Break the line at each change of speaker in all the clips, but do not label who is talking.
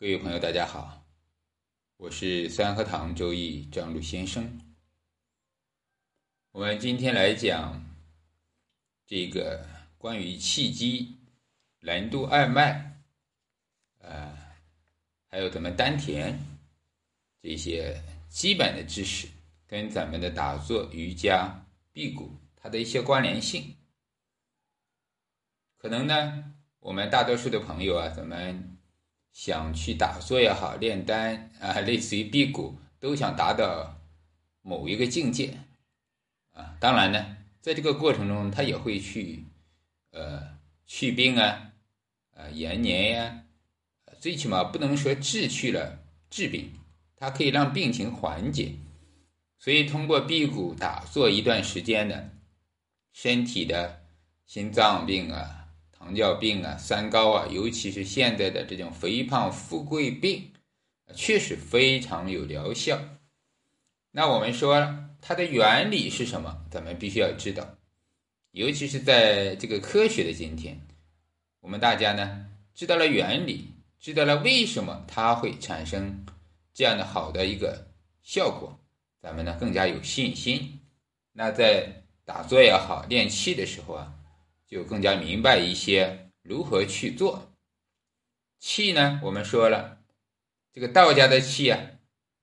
各位朋友，大家好，我是三合堂周易张璐先生。我们今天来讲这个关于气机、任督二脉，呃，还有咱们丹田这些基本的知识，跟咱们的打坐、瑜伽、辟谷它的一些关联性。可能呢，我们大多数的朋友啊，咱们。想去打坐也好，炼丹啊，类似于辟谷，都想达到某一个境界啊。当然呢，在这个过程中，他也会去呃去病啊，啊延年呀，最起码不能说治去了治病，它可以让病情缓解。所以通过辟谷打坐一段时间呢，身体的心脏病啊。糖尿病啊，三高啊，尤其是现在的这种肥胖富贵病，确实非常有疗效。那我们说它的原理是什么？咱们必须要知道。尤其是在这个科学的今天，我们大家呢知道了原理，知道了为什么它会产生这样的好的一个效果，咱们呢更加有信心。那在打坐也好，练气的时候啊。就更加明白一些如何去做气呢？我们说了，这个道家的气啊，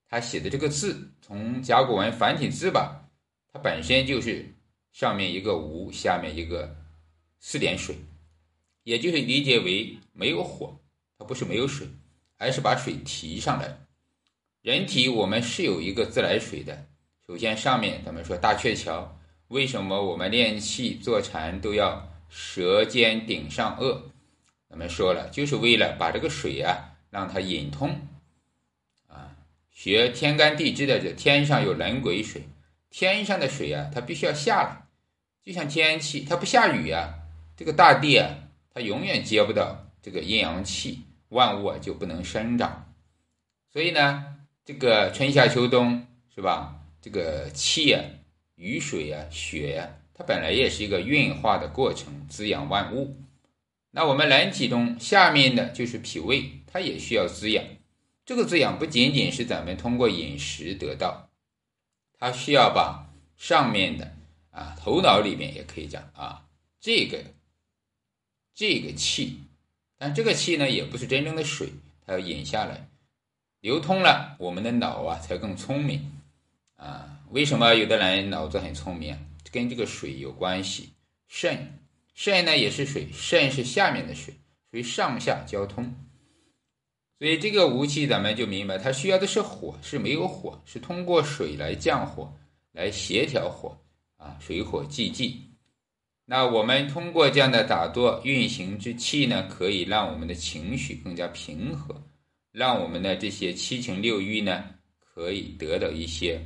他写的这个字，从甲骨文繁体字吧，它本身就是上面一个无，下面一个四点水，也就是理解为没有火，它不是没有水，而是把水提上来。人体我们是有一个自来水的，首先上面咱们说大鹊桥，为什么我们练气坐禅都要？舌尖顶上颚，咱们说了，就是为了把这个水啊，让它引通。啊，学天干地支的，这天上有人癸水，天上的水啊，它必须要下来。就像天气，它不下雨啊，这个大地啊，它永远接不到这个阴阳气，万物啊就不能生长。所以呢，这个春夏秋冬是吧？这个气啊，雨水啊，雪呀。它本来也是一个运化的过程，滋养万物。那我们人体中下面的就是脾胃，它也需要滋养。这个滋养不仅仅是咱们通过饮食得到，它需要把上面的啊头脑里面也可以讲啊这个这个气，但这个气呢也不是真正的水，它要引下来，流通了，我们的脑啊才更聪明啊。为什么有的人脑子很聪明啊？跟这个水有关系，肾肾呢也是水，肾是下面的水，属于上下交通。所以这个无气咱们就明白，它需要的是火，是没有火，是通过水来降火，来协调火啊，水火既济。那我们通过这样的打坐运行之气呢，可以让我们的情绪更加平和，让我们的这些七情六欲呢，可以得到一些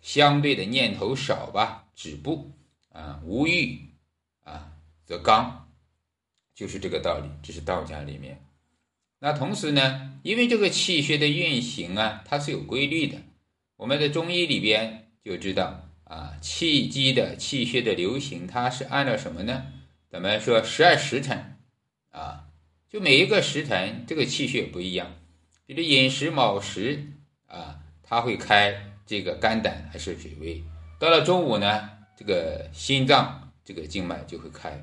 相对的念头少吧。止步啊，无欲啊，则刚，就是这个道理。这是道家里面。那同时呢，因为这个气血的运行啊，它是有规律的。我们的中医里边就知道啊，气机的气血的流行，它是按照什么呢？咱们说十二时辰啊，就每一个时辰，这个气血不一样。比如饮食卯时啊，它会开这个肝胆还是水胃。到了中午呢，这个心脏这个经脉就会开，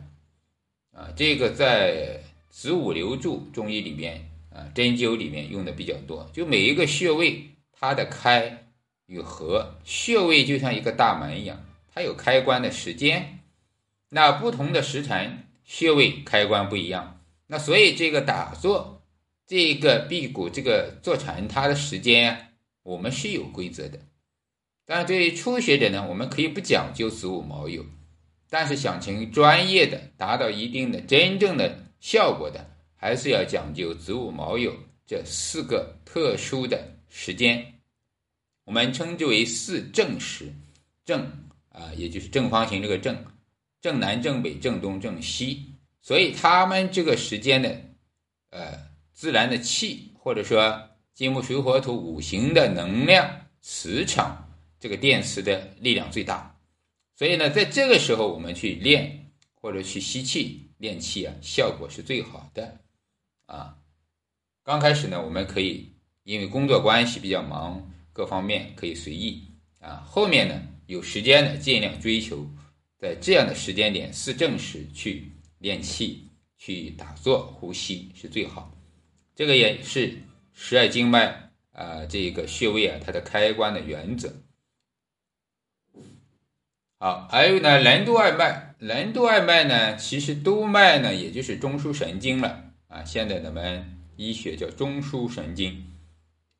啊，这个在子午流注中医里边啊，针灸里面用的比较多。就每一个穴位它的开与合，穴位就像一个大门一样，它有开关的时间。那不同的时辰穴位开关不一样，那所以这个打坐，这个辟谷，这个坐禅，它的时间我们是有规则的。但对于初学者呢，我们可以不讲究子午卯酉，但是想成专业的、达到一定的真正的效果的，还是要讲究子午卯酉这四个特殊的时间，我们称之为四正时。正啊，也就是正方形这个正，正南、正北、正东、正西。所以他们这个时间的，呃，自然的气，或者说金木水火土五行的能量磁场。这个电池的力量最大，所以呢，在这个时候我们去练或者去吸气练气啊，效果是最好的啊。刚开始呢，我们可以因为工作关系比较忙，各方面可以随意啊。后面呢，有时间呢，尽量追求在这样的时间点四正时去练气、去打坐、呼吸是最好。这个也是十二经脉啊，这个穴位啊，它的开关的原则。好，还有呢，任督二脉，任督二脉呢，其实督脉呢，也就是中枢神经了啊。现在咱们医学叫中枢神经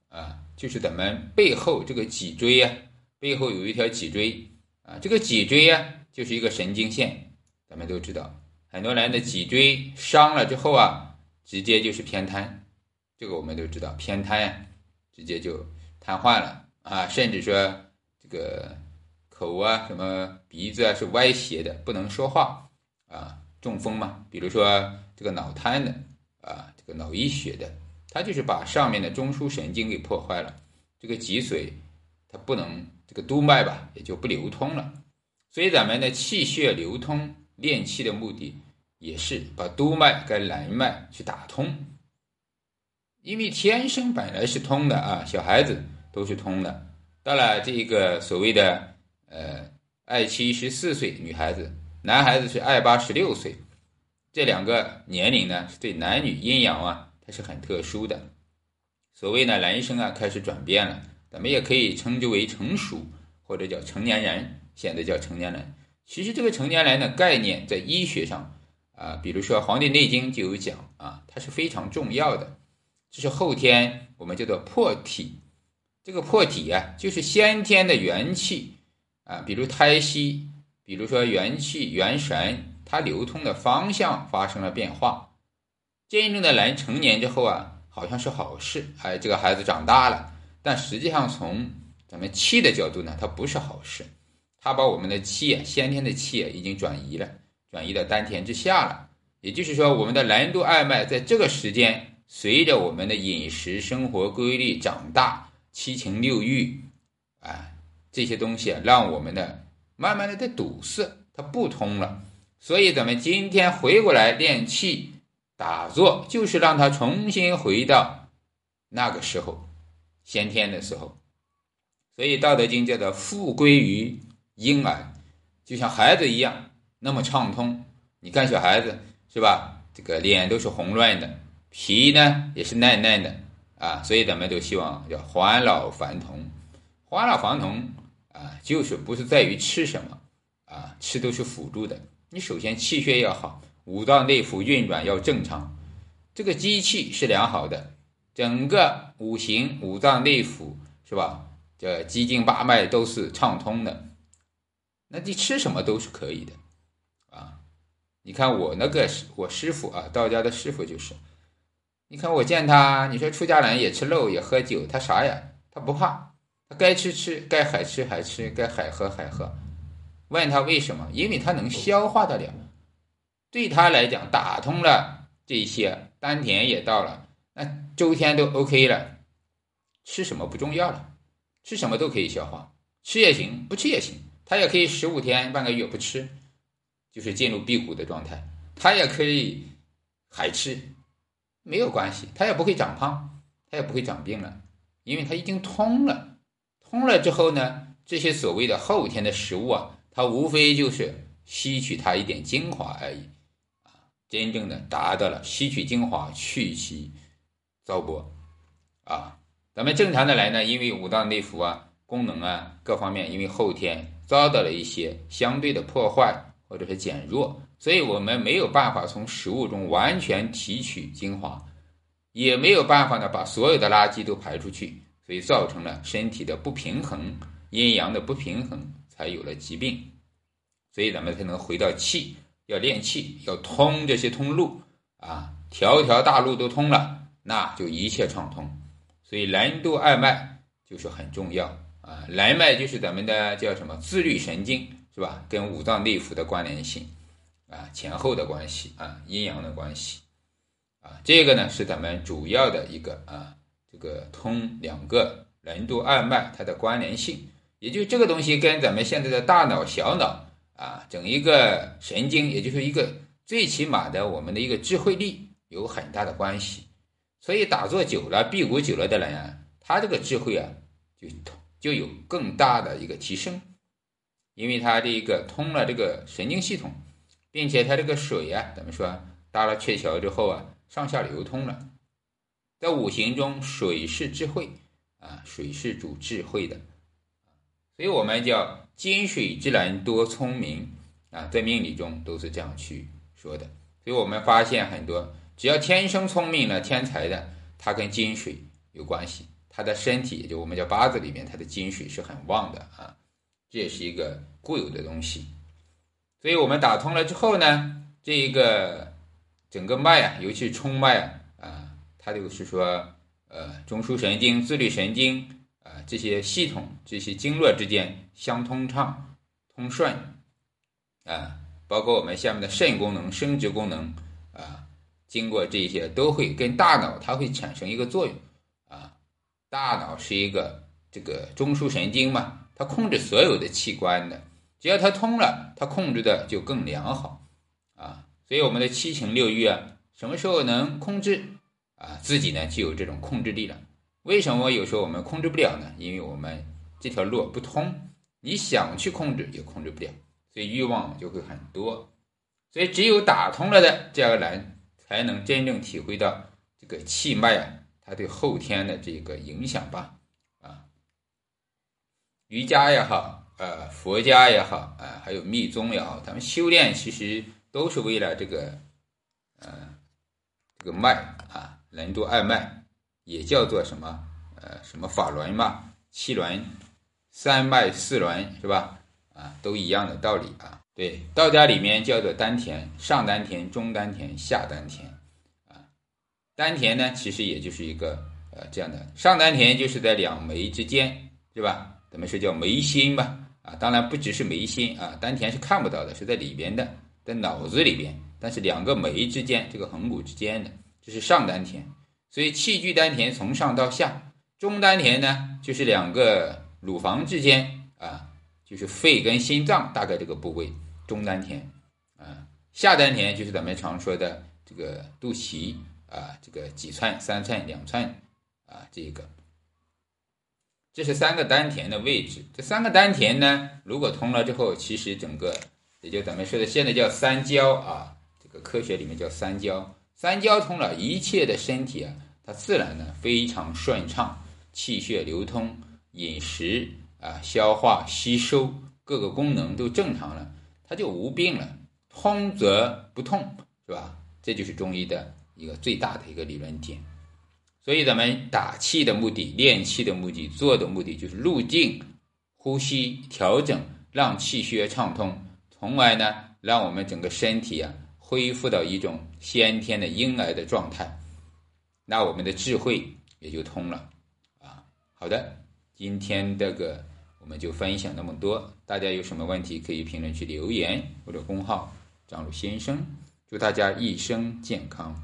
啊，就是咱们背后这个脊椎啊，背后有一条脊椎啊，这个脊椎啊，就是一个神经线。咱们都知道，很多人的脊椎伤了之后啊，直接就是偏瘫，这个我们都知道，偏瘫啊，直接就瘫痪了啊，甚至说这个。口啊，什么鼻子啊是歪斜的，不能说话啊。中风嘛，比如说这个脑瘫的啊，这个脑溢血的，它就是把上面的中枢神经给破坏了，这个脊髓它不能这个督脉吧，也就不流通了。所以咱们的气血流通练气的目的，也是把督脉跟任脉去打通，因为天生本来是通的啊，小孩子都是通的，到了这个所谓的。呃，二七十四岁女孩子，男孩子是二八十六岁，这两个年龄呢，是对男女阴阳啊，它是很特殊的。所谓呢，男生啊开始转变了，咱们也可以称之为成熟，或者叫成年人。现在叫成年人。其实这个成年人的概念在医学上啊，比如说《黄帝内经》就有讲啊，它是非常重要的。这是后天我们叫做破体，这个破体啊，就是先天的元气。啊，比如胎息，比如说元气、元神，它流通的方向发生了变化。真正的人成年之后啊，好像是好事，哎，这个孩子长大了。但实际上，从咱们气的角度呢，它不是好事。它把我们的气啊，先天的气啊，已经转移了，转移到丹田之下了。也就是说，我们的任督二脉在这个时间，随着我们的饮食生活规律长大，七情六欲，啊。这些东西啊，让我们的慢慢的在堵塞，它不通了。所以咱们今天回过来练气打坐，就是让它重新回到那个时候，先天的时候。所以《道德经》叫做“复归于婴儿”，就像孩子一样那么畅通。你看小孩子是吧？这个脸都是红润的，皮呢也是嫩嫩的啊。所以咱们都希望叫还老还童，还老还童。啊，就是不是在于吃什么，啊，吃都是辅助的。你首先气血要好，五脏内腑运转要正常，这个机器是良好的，整个五行、五脏内腑是吧？这七经八脉都是畅通的，那你吃什么都是可以的，啊，你看我那个师，我师傅啊，道家的师傅就是，你看我见他，你说出家人也吃肉也喝酒，他啥呀？他不怕。该吃吃，该海吃海吃，该海喝海喝。问他为什么？因为他能消化得了。对他来讲，打通了这些，丹田也到了，那周天都 OK 了。吃什么不重要了，吃什么都可以消化，吃也行，不吃也行。他也可以十五天半个月不吃，就是进入辟谷的状态。他也可以海吃，没有关系，他也不会长胖，他也不会长病了，因为他已经通了。通了之后呢，这些所谓的后天的食物啊，它无非就是吸取它一点精华而已，啊，真正的达到了吸取精华去其糟粕，啊，咱们正常的来呢，因为五脏内腑啊功能啊各方面，因为后天遭到了一些相对的破坏或者是减弱，所以我们没有办法从食物中完全提取精华，也没有办法呢把所有的垃圾都排出去。所以造成了身体的不平衡，阴阳的不平衡，才有了疾病。所以咱们才能回到气，要练气，要通这些通路啊，条条大路都通了，那就一切畅通。所以任督二脉就是很重要啊，任脉就是咱们的叫什么自律神经是吧？跟五脏内腑的关联性啊，前后的关系啊，阴阳的关系啊，这个呢是咱们主要的一个啊。这个通两个任督二脉，它的关联性，也就这个东西跟咱们现在的大脑、小脑啊，整一个神经，也就是一个最起码的我们的一个智慧力有很大的关系。所以打坐久了、辟谷久了的人啊，他这个智慧啊，就就有更大的一个提升，因为他这个通了这个神经系统，并且他这个水啊，怎么说？搭了鹊桥之后啊，上下流通了。在五行中，水是智慧啊，水是主智慧的，所以我们叫金水之人多聪明啊，在命理中都是这样去说的。所以我们发现很多，只要天生聪明的天才的，他跟金水有关系，他的身体也就我们叫八字里面，他的金水是很旺的啊，这也是一个固有的东西。所以我们打通了之后呢，这一个整个脉啊，尤其是冲脉啊。它就是说，呃，中枢神经、自律神经啊，这些系统、这些经络之间相通畅、通顺啊，包括我们下面的肾功能、生殖功能啊，经过这些都会跟大脑它会产生一个作用啊。大脑是一个这个中枢神经嘛，它控制所有的器官的，只要它通了，它控制的就更良好啊。所以我们的七情六欲啊，什么时候能控制？啊，自己呢就有这种控制力了。为什么有时候我们控制不了呢？因为我们这条路不通，你想去控制也控制不了，所以欲望就会很多。所以只有打通了的这样的人，才能真正体会到这个气脉啊，它对后天的这个影响吧。啊，瑜伽也好，呃，佛家也好，啊，还有密宗也好，咱们修炼其实都是为了这个，呃，这个脉啊。任督二脉也叫做什么？呃，什么法轮嘛，七轮、三脉、四轮是吧？啊，都一样的道理啊。对，道家里面叫做丹田，上丹田、中丹田、下丹田。啊，丹田呢，其实也就是一个呃这样的，上丹田就是在两眉之间，是吧？咱们说叫眉心吧。啊，当然不只是眉心啊，丹田是看不到的，是在里边的，在脑子里边，但是两个眉之间，这个横骨之间的。这是上丹田，所以气聚丹田从上到下，中丹田呢就是两个乳房之间啊，就是肺跟心脏大概这个部位，中丹田啊，下丹田就是咱们常说的这个肚脐啊，这个几寸、三寸、两寸啊，这个，这是三个丹田的位置。这三个丹田呢，如果通了之后，其实整个也就咱们说的现在叫三焦啊，这个科学里面叫三焦。三焦通了，一切的身体啊，它自然呢非常顺畅，气血流通，饮食啊、消化、吸收各个功能都正常了，它就无病了。通则不痛，是吧？这就是中医的一个最大的一个理论点。所以咱们打气的目的、练气的目的、做的目的，就是入境、呼吸调整，让气血畅通，从而呢，让我们整个身体啊。恢复到一种先天的婴儿的状态，那我们的智慧也就通了啊。好的，今天这个我们就分享那么多，大家有什么问题可以评论区留言或者公号张鲁先生，祝大家一生健康。